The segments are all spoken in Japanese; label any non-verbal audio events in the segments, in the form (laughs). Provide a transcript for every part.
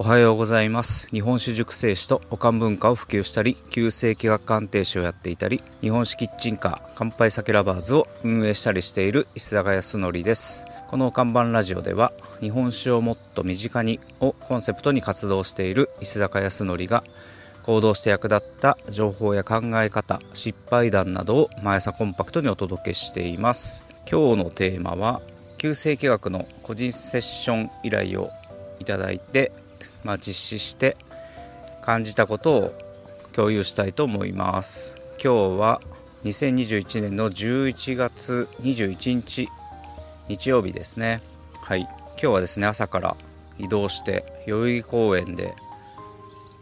おはようございます。日本酒熟成酒とおかん文化を普及したり旧世紀学鑑定士をやっていたり日本酒キッチンカー乾杯酒ラバーズを運営したりしている石坂康則です。この看板ラジオでは日本酒をもっと身近にをコンセプトに活動している石坂康則が行動して役立った情報や考え方失敗談などを毎朝コンパクトにお届けしています。今日のテーマは旧世紀学の個人セッション依頼をいただいてまあ、実施して感じたことを共有したいと思います。今日は2021年の11月21日日曜日ですね。はい。今日はですね朝から移動して代々木公園で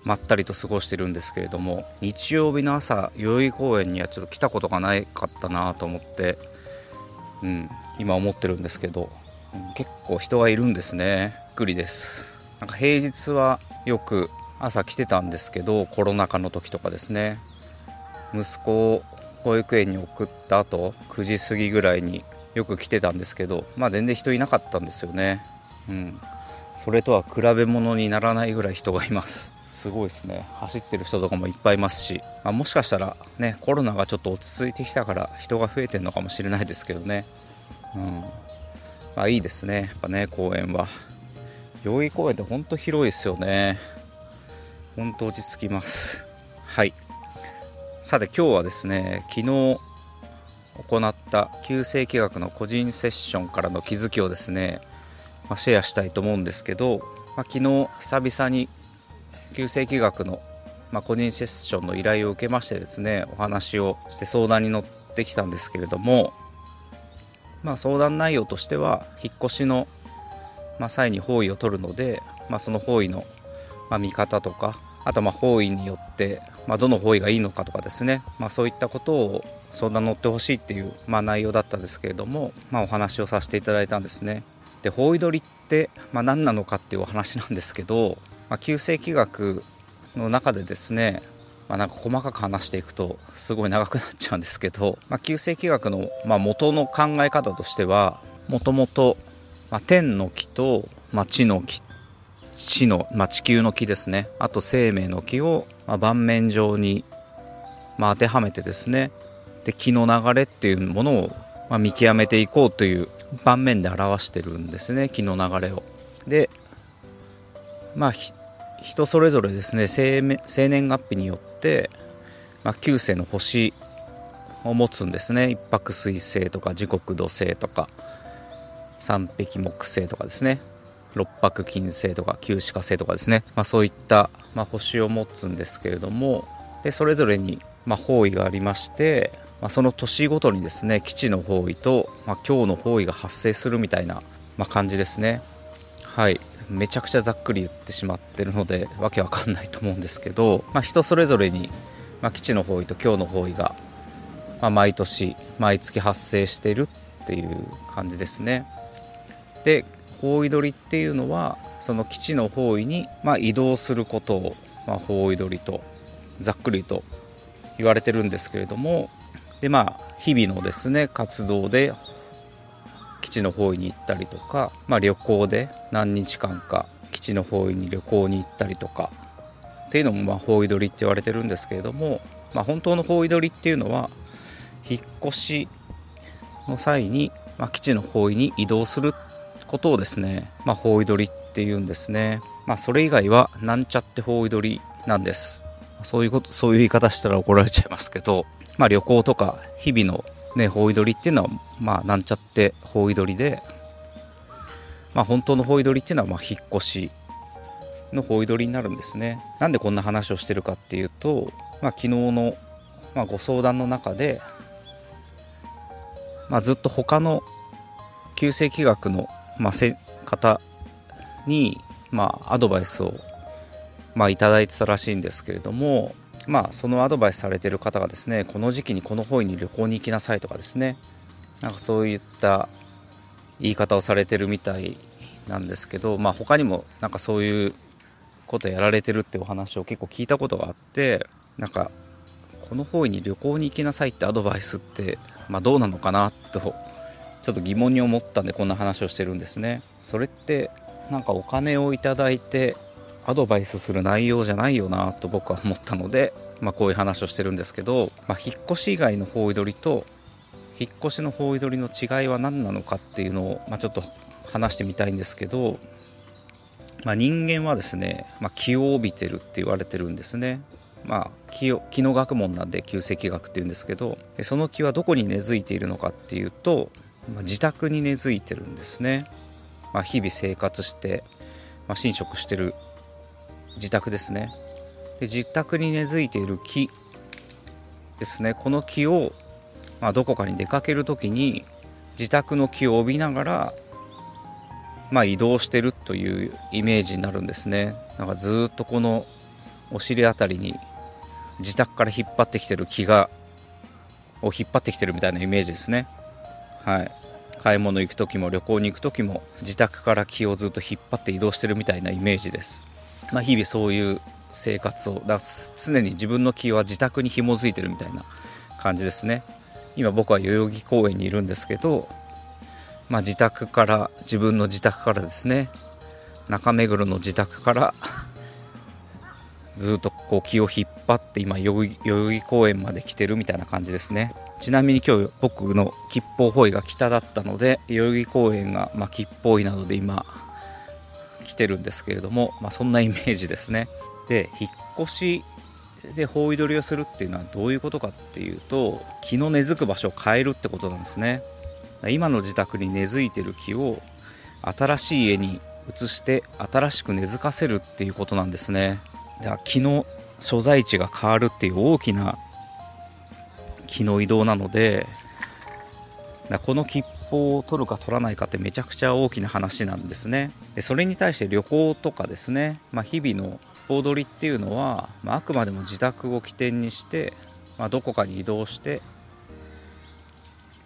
まったりと過ごしてるんですけれども日曜日の朝代々木公園にはちょっと来たことがなかったなと思って、うん、今思ってるんですけど、結構人がいるんですね。びっくりです。なんか平日はよく朝来てたんですけどコロナ禍の時とかですね。息子を保育園に送った後9時過ぎぐらいによく来てたんですけどまあ全然人いなかったんですよね。うん。それとは比べ物にならないぐらい人がいます。すごいですね。走ってる人とかもいっぱいいますし、まあ、もしかしたらねコロナがちょっと落ち着いてきたから人が増えてるのかもしれないですけどね。うん。まあいいですね。やっぱね公園は。代々木公園って本当広いですよね。本当落ち着きます。はい。さて今日はですね昨日行った旧世紀学の個人セッションからの気づきをですね、まあ、シェアしたいと思うんですけど、まあ、昨日久々に旧世紀学の、まあ、個人セッションの依頼を受けましてですねお話をして相談に乗ってきたんですけれども、まあ、相談内容としては引っ越しのまあ、際に方位を取るので、まあ、その方位の、まあ、見方とかあとまあ方位によって、まあ、どの方位がいいのかとかですね、まあ、そういったことを相談乗ってほしいっていう、まあ、内容だったんですけれども、まあ、お話をさせていただいたんですね。で方位取りって、まあ、何なのかっていうお話なんですけど、まあ、旧世紀学の中でですねまあ、なんか細かく話していくとすごい長くなっちゃうんですけど、まあ、旧世紀学のまあ元の考え方としてはもともとまあ、天の木と、まあ、地の木地の、まあ、地球の木ですね。あと生命の木を、まあ、盤面上に、まあ、当てはめてですね。で気の流れっていうものを、まあ、見極めていこうという盤面で表してるんですね。気の流れを。でまあ人それぞれですね。生年月日によって、まあ、9星の星を持つんですね。一泊水星とか時刻土星とか。三匹木星とかですね。六白金星とか九死火星とかですね、まあ、そういった、まあ、星を持つんですけれどもでそれぞれに、まあ、方位がありまして、まあ、その年ごとにですね基地の方位と、まあ、今日の方位が発生するみたいな、まあ、感じですね。はい。めちゃくちゃざっくり言ってしまってるのでわけわかんないと思うんですけど、まあ、人それぞれに、まあ、基地の方位と今日の方位が、まあ、毎年毎月発生しているっていう感じですね。で方位取りっていうのはその基地の方位に、まあ、移動することを、まあ、方位取りとざっくりと言われてるんですけれどもでまあ日々のですね活動で基地の方位に行ったりとか、まあ、旅行で何日間か基地の方位に旅行に行ったりとかっていうのもまあ方位取りって言われてるんですけれども、まあ、本当の方位取りっていうのは引っ越しの際に、まあ、基地の方位に移動するっことをですね、まあ、方位取りっていうんですね。まあ、それ以外は、なんちゃって方位取りなんです。そういうこと、そういう言い方したら怒られちゃいますけど、まあ、旅行とか、日々のね、方位取りっていうのは、まあ、なんちゃって方位取りで、まあ、本当の方位取りっていうのは、まあ、引っ越しの方位取りになるんですね。なんでこんな話をしてるかっていうと、まあ、昨日の、まあ、ご相談の中で、まあ、ずっと他の旧世紀学のまあ、せ方に、まあ、アドバイスを、まあ、いただいてたらしいんですけれども、まあ、そのアドバイスされてる方がですねこの時期にこの方位に旅行に行きなさいとかですね。なんかそういった言い方をされてるみたいなんですけど、まあ、他にもなんかそういうことやられてるってお話を結構聞いたことがあってなんかこの方位に旅行に行きなさいってアドバイスって、まあ、どうなのかなとちょっと疑問に思ったんでこんな話をしてるんですねそれってなんかお金をいただいてアドバイスする内容じゃないよなと僕は思ったので、まあ、こういう話をしてるんですけど、まあ、引っ越し以外の方位取りと引っ越しの方位取りの違いは何なのかっていうのを、まあ、ちょっと話してみたいんですけど、まあ、人間はですね、まあ、気を帯びてるって言われてるんですね。まあ、気を気の学問なんで旧石学っていうんですけどその気はどこに根付いているのかっていうと、まあ、自宅に根付いてるんですね、まあ、日々生活して、まあ、寝食してる自宅ですね。で自宅に根付いている木ですね。この木を、まあ、どこかに出かける時に自宅の木を帯びながら、まあ、移動してるというイメージになるんですね。なんかずっとこのお尻あたりに自宅から引っ張ってきてる木がを引っ張ってきてるみたいなイメージですね。はい。買い物行く時も旅行に行く時も自宅から木をずっと引っ張って移動してるみたいなイメージです。まあ、日々そういう生活をだ常に自分の気は自宅に紐づいてるみたいな感じですね。今僕は代々木公園にいるんですけど、まあ、自宅から自分の自宅からですね。中目黒の自宅からずっとこう気を引っ張って今代々木公園まで来てるみたいな感じですね。ちなみに今日僕の吉報方位が北だったので代々木公園がま吉報位などで今来てるんですけれども、まあ、そんなイメージですね。で引っ越しで方位取りをするっていうのはどういうことかっていうと気の根付く場所を変えるってことなんですね。今の自宅に根付いてる木を新しい家に移して新しく根付かせるっていうことなんですね。木の所在地が変わるっていう大きな木の移動なのでこの吉報を取るか取らないかってめちゃくちゃ大きな話なんですね。でそれに対して旅行とかですね、まあ、日々の大取りっていうのは、まあ、あくまでも自宅を起点にして、まあ、どこかに移動して、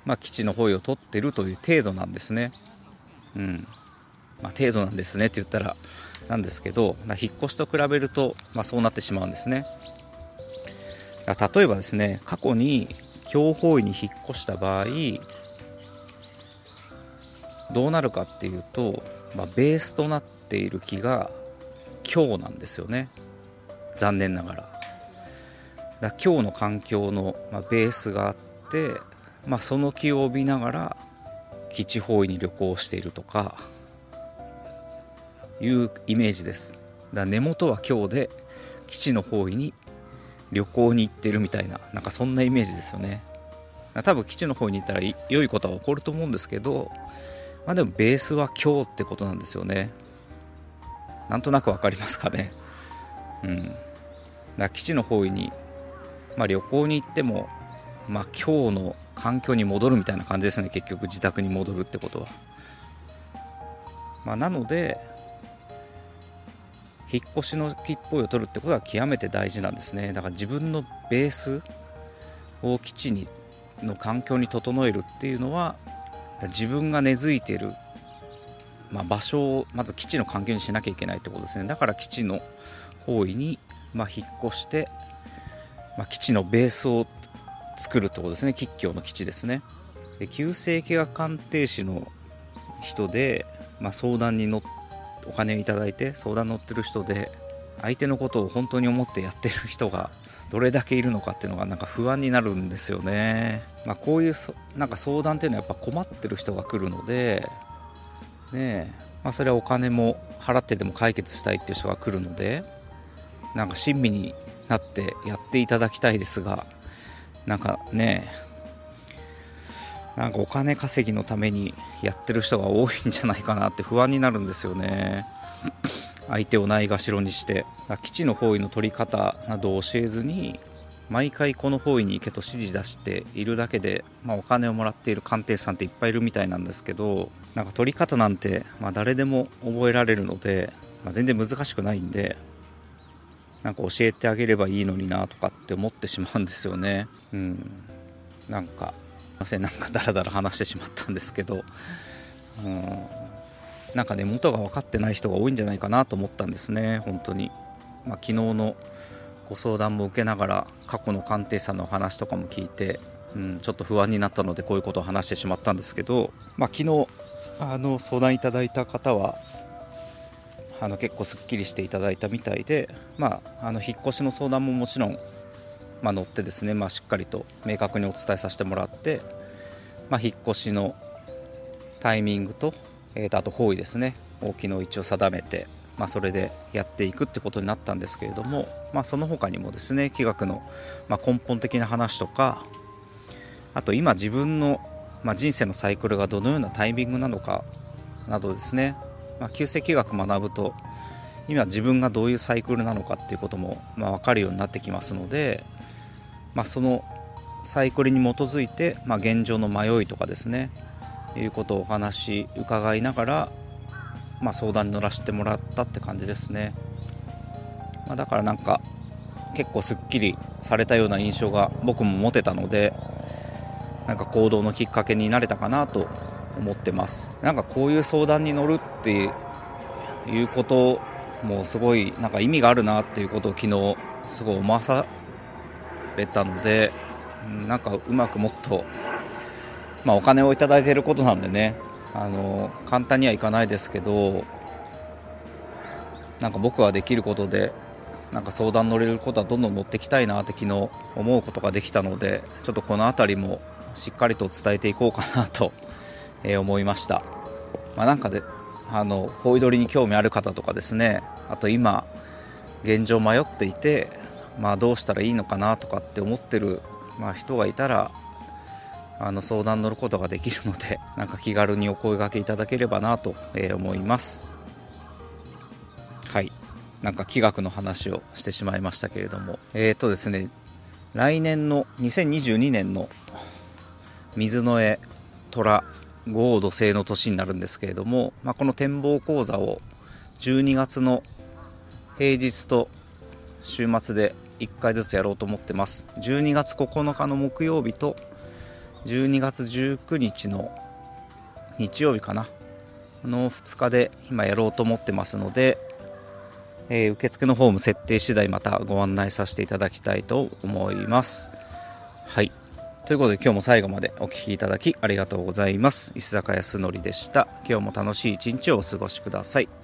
まあ、基地の方位を取ってるという程度なんですね。うん。まあ、程度なんですねって言ったらなんですけど引っ越しと比べると、まあ、そうなってしまうんですね。例えばですね過去に強方位に引っ越した場合どうなるかっていうと、まあ、ベースとなっている木が強なんですよね。残念ながら。だ今日の環境の、まあ、ベースがあって、まあ、その木を帯びながら基地方位に旅行しているとかいうイメージです。だ根元は今日で基地の方位に旅行に行ってるみたいななんかそんなイメージですよね。多分基地の方に行ったら良いことは起こると思うんですけどまあでもベースは今日ってことなんですよね。なんとなく分かりますかね。うん。だ基地の方位に、まあ、旅行に行っても、まあ、今日の環境に戻るみたいな感じですね。結局自宅に戻るってことは、まあ、なので引っ越しの切符を取るってことは極めて大事なんですね。だから自分のベースを基地にの環境に整えるっていうのは自分が根付いてる、まあ、場所をまず基地の環境にしなきゃいけないってことですね。だから基地の方位に、まあ、引っ越して、まあ、基地のベースを作るってことですね。吉祥の基地ですね。で旧世紀学鑑定士の人で、ま、相談に乗ってお金いただいて相談乗ってる人で相手のことを本当に思ってやってる人がどれだけいるのかっていうのがなんか不安になるんですよね。まあ、こういうなんか相談っていうのはやっぱ困ってる人が来るので、ねまあ、それはお金も払ってでも解決したいっていう人が来るのでなんか親身になってやっていただきたいですがなんかねなんかお金稼ぎのためにやってる人が多いんじゃないかなって不安になるんですよね。相手をないがしろにして基地の方位の取り方などを教えずに毎回この方位に行けと指示出しているだけで、まあ、お金をもらっている鑑定士さんっていっぱいいるみたいなんですけどなんか取り方なんて、まあ、誰でも覚えられるので、まあ、全然難しくないんでなんか教えてあげればいいのになとかって思ってしまうんですよねうんなんかませんなんかダラダラ話してしまったんですけどうんなんかね元が分かってない人が多いんじゃないかなと思ったんですね本当に、まあ、昨日のご相談も受けながら過去の鑑定士さんの話とかも聞いて、うん、ちょっと不安になったのでこういうことを話してしまったんですけど、まあ、昨日あの相談いただいた方はあの結構すっきりしていただいたみたいで、まあ、あの引っ越しの相談ももちろん、まあ、乗ってですね、まあ、しっかりと明確にお伝えさせてもらって、まあ、引っ越しのタイミングと,、えー、とあと方位ですね大きの位置を定めて、まあ、それでやっていくってことになったんですけれども、まあ、その他にもですね気学の、ま根本的な話とかあと今自分の、ま人生のサイクルがどのようなタイミングなのかなどですね、まあ、旧世気学学ぶと今自分がどういうサイクルなのかっていうことも、まあ、分かるようになってきますので、まあ、そのサイクルに基づいて、まあ、現状の迷いとかですねいうことをお話伺いながら、まあ、相談に乗らせてもらったって感じですね、まあ、だからなんか結構すっきりされたような印象が僕も持てたのでなんか行動のきっかけになれたかなと思ってます。なんかこういう相談に乗るっていうこともすごいなんか意味があるなっていうことを昨日すごい思わされたのでなんかうまくもっとまあ、お金をいただいていることなんでねあの簡単にはいかないですけどなんか僕はできることでなんか相談乗れることはどんどん乗っていきたいなって昨日思うことができたのでちょっとこの辺りもしっかりと伝えていこうかなと、(laughs) え思いました、まあ、なんかであのホイドリに興味ある方とかですねあと今現状迷っていて、まあ、どうしたらいいのかなとかって思ってる、まあ、人がいたらあの相談乗ることができるので (laughs) なんか気軽にお声がけいただければなと、思います。はい。なんか気学の話をしてしまいましたけれども。えっ、ー、とですね来年の2022年の水の絵虎豪土星の年になるんですけれども、まあ、この展望講座を12月の平日と週末で1回ずつやろうと思ってます。12月9日の木曜日と12月19日の日曜日かな。の2日で今やろうと思ってますので、えー、受付のフォーム設定次第またご案内させていただきたいと思います。はい。ということで今日も最後までお聴きいただきありがとうございます。石坂康則でした。今日も楽しい一日をお過ごしください。